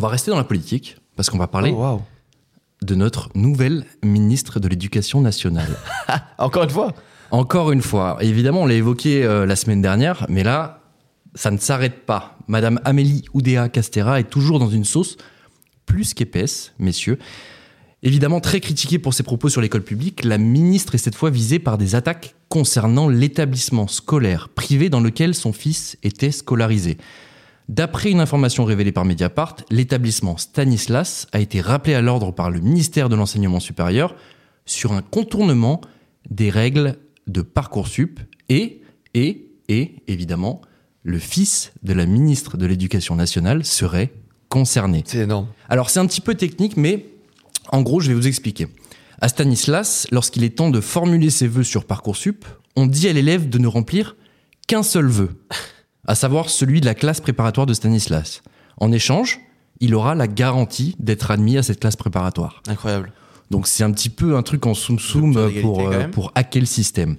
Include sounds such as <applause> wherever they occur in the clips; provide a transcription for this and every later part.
On va rester dans la politique parce qu'on va parler Oh, de notre nouvelle ministre de l'Éducation nationale. <laughs> Encore une fois. Encore une fois, évidemment, on l'a évoqué euh, la semaine dernière, mais là, ça ne s'arrête pas. Madame Amélie Oudéa Castera est toujours dans une sauce plus qu'épaisse, messieurs. Évidemment, très critiquée pour ses propos sur l'école publique, la ministre est cette fois visée par des attaques concernant l'établissement scolaire privé dans lequel son fils était scolarisé. D'après une information révélée par Mediapart, l'établissement Stanislas a été rappelé à l'ordre par le ministère de l'Enseignement supérieur sur un contournement des règles de Parcoursup et, et, et, évidemment, le fils de la ministre de l'Éducation nationale serait concerné. C'est énorme. Alors c'est un petit peu technique, mais en gros, je vais vous expliquer. À Stanislas, lorsqu'il est temps de formuler ses vœux sur Parcoursup, on dit à l'élève de ne remplir qu'un seul vœu, à savoir celui de la classe préparatoire de Stanislas. En échange, il aura la garantie d'être admis à cette classe préparatoire. Incroyable. Donc c'est un petit peu un truc en soum-soum pour, euh, même. pour hacker le système.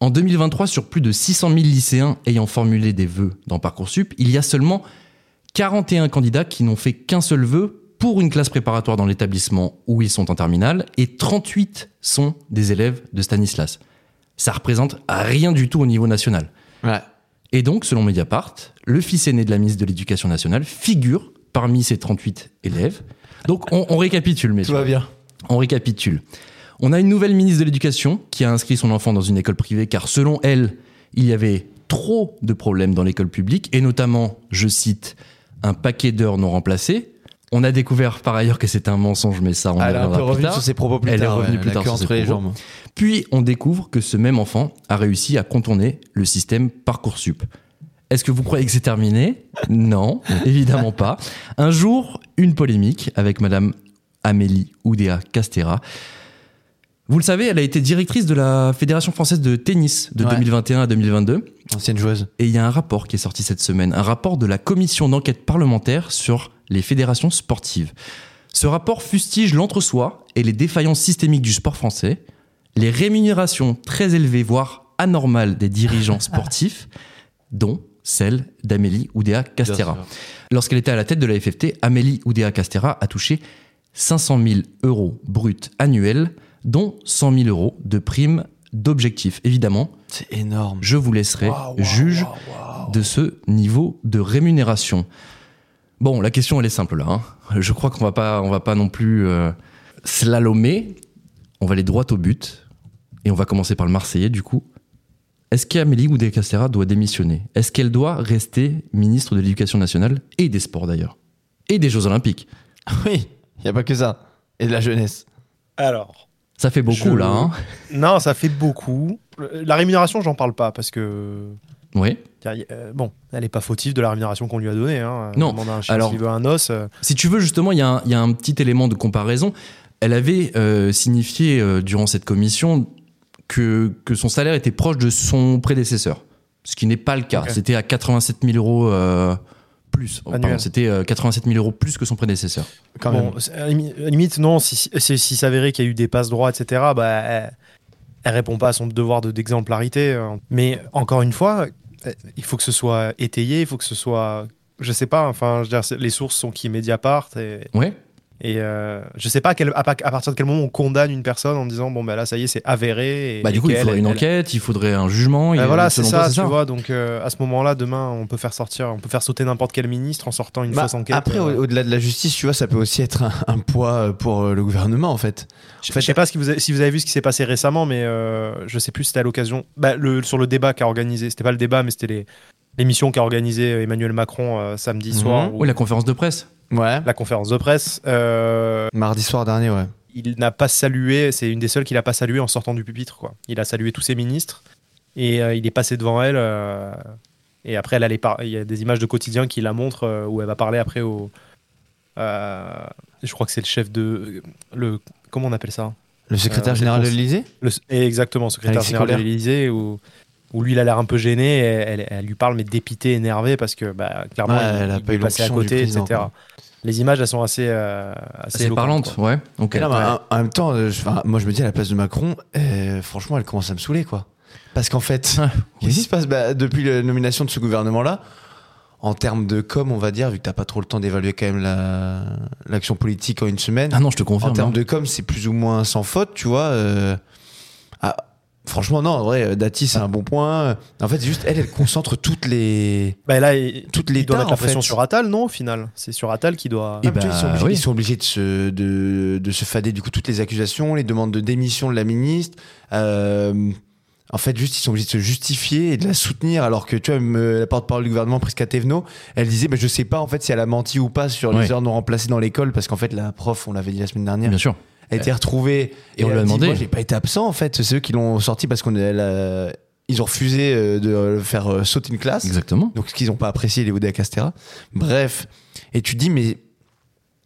En 2023, sur plus de 600 000 lycéens ayant formulé des vœux dans Parcoursup, il y a seulement 41 candidats qui n'ont fait qu'un seul vœu pour une classe préparatoire dans l'établissement où ils sont en terminale et 38 sont des élèves de Stanislas. Ça représente rien du tout au niveau national. Ouais. Et donc, selon Mediapart, le fils aîné de la ministre de l'Éducation nationale figure parmi ces 38 élèves. Donc, on, on récapitule, messieurs. Tout va bien. On récapitule. On a une nouvelle ministre de l'Éducation qui a inscrit son enfant dans une école privée car selon elle, il y avait trop de problèmes dans l'école publique et notamment, je cite, un paquet d'heures non remplacées. On a découvert par ailleurs que c'était un mensonge, mais ça, on Elle est un peu plus revenue sur ses propos plus Elle est tard. revenue ouais. plus La tard sur ses entre les propos. jambes. Puis on découvre que ce même enfant a réussi à contourner le système Parcoursup. Est-ce que vous croyez que c'est terminé? <laughs> Non, évidemment pas. Un jour, une polémique avec Madame Amélie Oudéa Castera. Vous le savez, elle a été directrice de la Fédération française de tennis de Ouais. 2021 à 2022. Ancienne joueuse. Et il y a un rapport qui est sorti cette semaine, un rapport de la commission d'enquête parlementaire sur les fédérations sportives. Ce rapport fustige l'entre-soi et les défaillances systémiques du sport français, les rémunérations très élevées, voire anormales des dirigeants <laughs> sportifs, dont celle d'Amélie Oudéa Castera. Lorsqu'elle était à la tête de la FFT, Amélie Oudéa Castera a touché 500 000 euros bruts annuels, dont 100 000 euros de primes d'objectifs. Évidemment, C'est énorme. je vous laisserai juge de ce niveau de rémunération. Bon, la question elle est simple là. hein. Je crois qu'on va pas, on va pas non plus euh, slalomer. On va aller droit au but et on va commencer par le Marseillais du coup. Est-ce qu'Amélie Oudéa Castera doit démissionner? Est-ce qu'elle doit rester ministre de l'Éducation nationale et des sports d'ailleurs? Et des Jeux Olympiques? <laughs> Oui, il n'y a pas que ça. Et de la jeunesse. Alors, Ça fait beaucoup Je- là. Hein non, ça fait beaucoup. La rémunération, j'en parle pas parce que. oui. euh, bon, elle est pas fautive de la rémunération qu'on lui a donnée. Hein. Non, On demande à un chien alors- s'il veut un os. euh, Si tu veux, justement, il y, a un- il y a un petit élément de comparaison. Elle avait euh, signifié durant cette commission que, que son salaire était proche de son prédécesseur. Ce qui n'est pas le cas. C'était à 87 000 euros plus. Oh, C'était euh, 87 000 euros plus que son prédécesseur. Quand bon, même. limite, non, si, si, si- s'il s'avérait qu'il y a eu des passes droits, etc., bah, elle, elle répond pas à son devoir de- d'exemplarité. euh. Mais encore une fois, euh, il faut que ce soit étayé, il faut que ce soit. Je sais pas, enfin, je veux dire, les sources sont qui Mediapart et, Ouais. Et euh, je sais pas à, quel- à, pa- à partir de quel moment on condamne une personne en disant bon, bah là, ça y est, c'est avéré. Et, Bah, du et coup, il faudrait une elle- enquête, il faudrait un jugement. Bah il- voilà, c'est toi, ça, tu vois. Donc euh, à ce moment-là, demain, on peut faire sortir, on peut faire sauter n'importe quel ministre en sortant une Bah, fausse enquête. après, euh. au- au-delà de la justice, tu vois, ça peut aussi être un, un poids euh, pour le gouvernement, en fait. Je je sais pas ce que vous avez- si vous avez vu ce qui s'est passé récemment, mais euh, je sais plus si c'était à l'occasion. Bah, le, sur le débat qu'a organisé, c'était pas le débat, mais c'était les- l'émission qu'a organisé Emmanuel Macron euh, samedi Mhm. soir, ou Oui, la conférence de presse. Ouais. la conférence de presse. euh, Mardi soir dernier, ouais. il n'a pas salué, c'est une des seules qu'il a pas salué en sortant du pupitre. Quoi. Il a salué tous ses ministres et euh, il est passé devant elle. euh, et après, elle allait par- il y a des images de quotidien qui la montrent euh, où elle va parler après au. euh, je crois que c'est le chef de. Le, comment on appelle ça? Le secrétaire Euh, général de l'Élysée? le, Exactement, secrétaire Alexis général de l'Élysée, où, où lui, il a l'air un peu gêné. et Elle, elle lui parle, mais dépité, énervé, parce que bah, clairement, Ouais, il, elle a il pas eu passé à côté, etc. quoi. Les images, elles sont assez. euh, assez C'est éloquentes, parlante, quoi. ouais. Ok. Et là, Ouais. bah, en en même temps, euh, je- moi je me dis à la place de Macron, euh, franchement, elle commence à me saouler, quoi. Parce qu'en fait, <laughs> qu'est-ce qui se passe bah, depuis la nomination de ce gouvernement-là en termes de com, on va dire, vu que t'as pas trop le temps d'évaluer quand même la- l'action politique en une semaine. Ah non, je te en confirme. termes hein. de com, c'est plus ou moins sans faute, tu vois. euh, franchement, non, en vrai, Dati, c'est un bon point. En fait, c'est juste, elle, elle concentre toutes les. Bah là, il, Toutes il les doit mettre la pression fait. sur Attal, non, au final? C'est sur Attal qui doit. Et vois, bah, ils, sont obligés, oui. ils sont obligés de se, de, de se fader du coup toutes les accusations, les demandes de démission de la ministre. Euh, en fait, juste ils sont obligés de se justifier et de la soutenir, alors que tu vois, me- la porte-parole du gouvernement, Prisca Thévenot, elle disait, bah, je sais pas en fait si elle a menti ou pas sur les heures non remplacées dans l'école, parce qu'en fait la prof, on l'avait dit la semaine dernière, Bien sûr. A été retrouvée Et on lui a demandé. Moi, j'ai pas été absent en fait. C'est eux qui l'ont sorti parce qu'on a- ils ont refusé euh, de faire euh, sauter une classe. Exactement. Donc, ce qu'ils n'ont pas apprécié, les Oudéa Castera. Bref. Et tu te dis, mais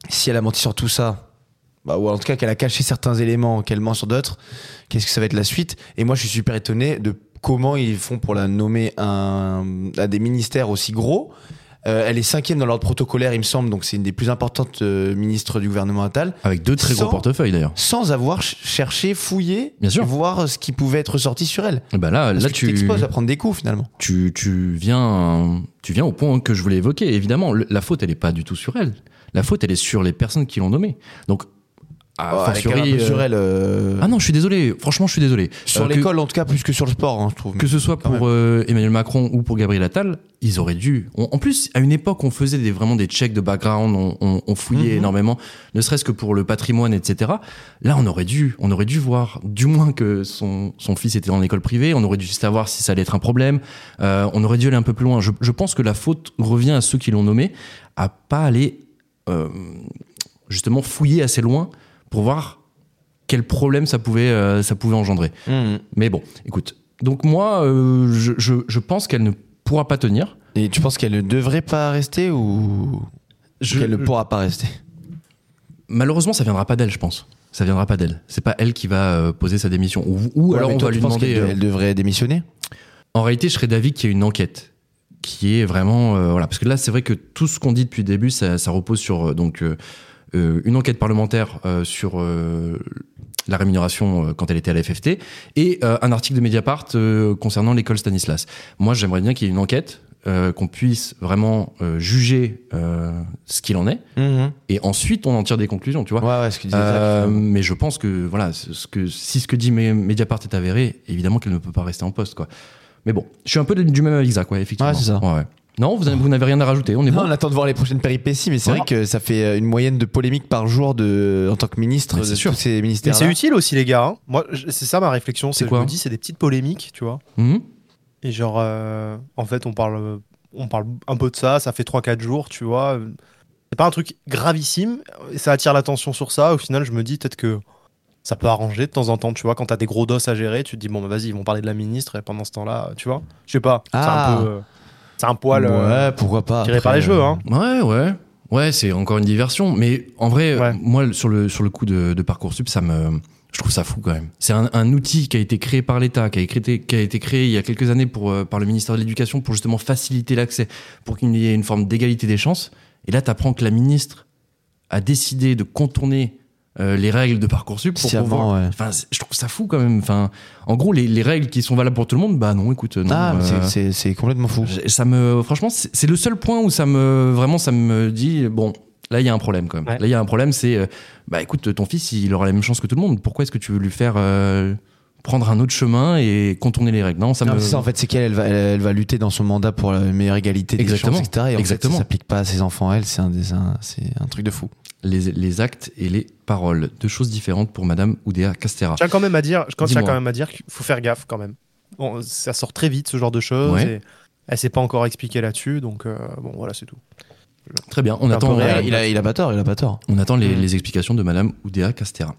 si elle a menti sur tout ça, bah, ou en tout cas qu'elle a caché certains éléments, qu'elle ment sur d'autres, qu'est-ce que ça va être la suite? Et moi, je suis super étonné de comment ils font pour la nommer un, à des ministères aussi gros. Euh, elle est cinquième dans l'ordre protocolaire, il me semble, donc c'est une des plus importantes euh, ministres du gouvernement Attal, Avec deux très gros portefeuilles d'ailleurs. sans avoir ch- cherché, fouillé, Bien sûr. voir ce qui pouvait être sorti sur elle. Et bah là, Parce là que tu, tu t'exposes à prendre des coups finalement. tu, tu viens, tu viens au point que je voulais évoquer. Évidemment, le- la faute, elle n'est pas du tout sur elle. La faute, elle est sur les personnes qui l'ont nommée. Donc, à Oh, quand fortiori, euh, sur elle. euh, Ah non, je suis désolé. Franchement, je suis désolé. sur Euh, que- l'école, en tout cas, plus que sur le sport, hein, je trouve. Que ce soit pour euh, Emmanuel Macron ou pour Gabriel Attal, ils auraient dû. on- en plus, à une époque, on faisait des, vraiment des checks de background, on, on- on fouillait Mhm. énormément, ne serait-ce que pour le patrimoine, etc. Là, on aurait dû, on aurait dû voir, du moins que son, son fils était dans l'école privée, on aurait dû savoir si ça allait être un problème, euh, on aurait dû aller un peu plus loin. Je, je pense que la faute revient à ceux qui l'ont nommé, à pas aller euh, justement fouiller assez loin pour voir quel problème ça pouvait, euh, ça pouvait engendrer. Mhm. Mais bon, écoute. Donc moi, euh, je, je, je pense qu'elle ne pourra pas tenir. Et tu penses qu'elle ne devrait pas rester ou Je- qu'elle ne pourra pas rester? Malheureusement, ça viendra pas d'elle, je pense. Ça viendra pas d'elle. C'est pas elle qui va euh, poser sa démission. Ou, ou alors Ouais, on toi, va tu lui penses demander. elle devrait démissionner? En réalité, je serais d'avis qu'il y ait une enquête qui est vraiment euh, voilà parce que là c'est vrai que tout ce qu'on dit depuis le début ça, ça repose sur donc une enquête parlementaire euh, sur euh, la rémunération euh, quand elle était à la FFT et euh, un article de Mediapart euh, concernant l'école Stanislas. Moi, j'aimerais bien qu'il y ait une enquête euh, qu'on puisse vraiment euh, juger euh, ce qu'il en est et ensuite on en tire des conclusions, tu vois. Ouais, ouais, ce que Euh, Zach. mais je pense que voilà, ce que si ce que dit Me- Mediapart est avéré, évidemment qu'elle ne peut pas rester en poste, quoi. Mais bon, je suis un peu du même avec Zach, ouais, effectivement. Ouais, c'est ça. Non, vous, avez- vous n'avez rien à rajouter, on est Non, bon. on attend de voir les prochaines péripéties, mais c'est Ouais. vrai que ça fait euh, une moyenne de polémiques par jour de, en tant que ministre de c'est sûr. tous ces Mais ministères. c'est utile aussi, les gars. hein. Moi, c'est ça ma réflexion. C'est C'est je quoi me dis, c'est des petites polémiques, tu vois. Mhm. Et genre, euh, en fait, on parle, on parle un peu de ça. Ça fait 3-4 jours, tu vois. C'est pas un truc gravissime. et Ça attire l'attention sur ça. Au final, je me dis peut-être que ça peut arranger de temps en temps, tu vois. Quand t'as des gros dos à gérer, tu te dis, bon, bah, vas-y, ils vont parler de la ministre. Et pendant ce temps-là, tu vois. Je sais pas. Ah. C'est un peu. euh, C'est un poil. euh, Ouais, pourquoi pas. tiré après, par les cheveux, euh, hein. Ouais, ouais. Ouais, c'est encore une diversion. Mais en vrai, Ouais. moi, sur le, sur le coup de, de Parcoursup, ça me. Je trouve ça fou quand même. C'est un, un outil qui a été créé par l'État, qui a, été, qui a été créé il y a quelques années pour, euh, par le ministère de l'Éducation pour justement faciliter l'accès, pour qu'il y ait une forme d'égalité des chances. Et là, tu apprends que la ministre a décidé de contourner euh, les règles de Parcoursup pour pouvoir. ouais. Enfin, je trouve ça fou quand même. Enfin, en gros, les, les règles qui sont valables pour tout le monde, bah non, écoute, non. Ah, mais euh, c'est- complètement fou. ça me, franchement, c'est le seul point où ça me, vraiment, ça me dit, bon, là, il y a un problème quand même. Ouais. Là, il y a un problème, c'est, euh, bah, écoute, ton fils, il aura la même chance que tout le monde. Pourquoi est-ce que tu veux lui faire euh, prendre un autre chemin et contourner les règles? Non, ça Non, me. ça, en fait, c'est qu'elle elle va, elle, elle va lutter dans son mandat pour la meilleure égalité des Exactement. chances, etc. Et en Exactement. fait, ça s'applique pas à ses enfants, elle, c'est un, des- un- c'est un truc de fou. Les, les actes et les paroles, deux choses différentes pour Madame Oudéa Castera. Je tiens quand même à dire, quand quand même à dire qu'il faut faire gaffe quand même. Bon, ça sort très vite ce genre de choses. Ouais. Et elle s'est pas encore expliquée là-dessus, donc euh, bon voilà c'est tout. Très bien, on attend, euh, réel. il, a, il a pas tort, il a pas tort. on attend les, Mm. les explications de Madame Oudéa Castera.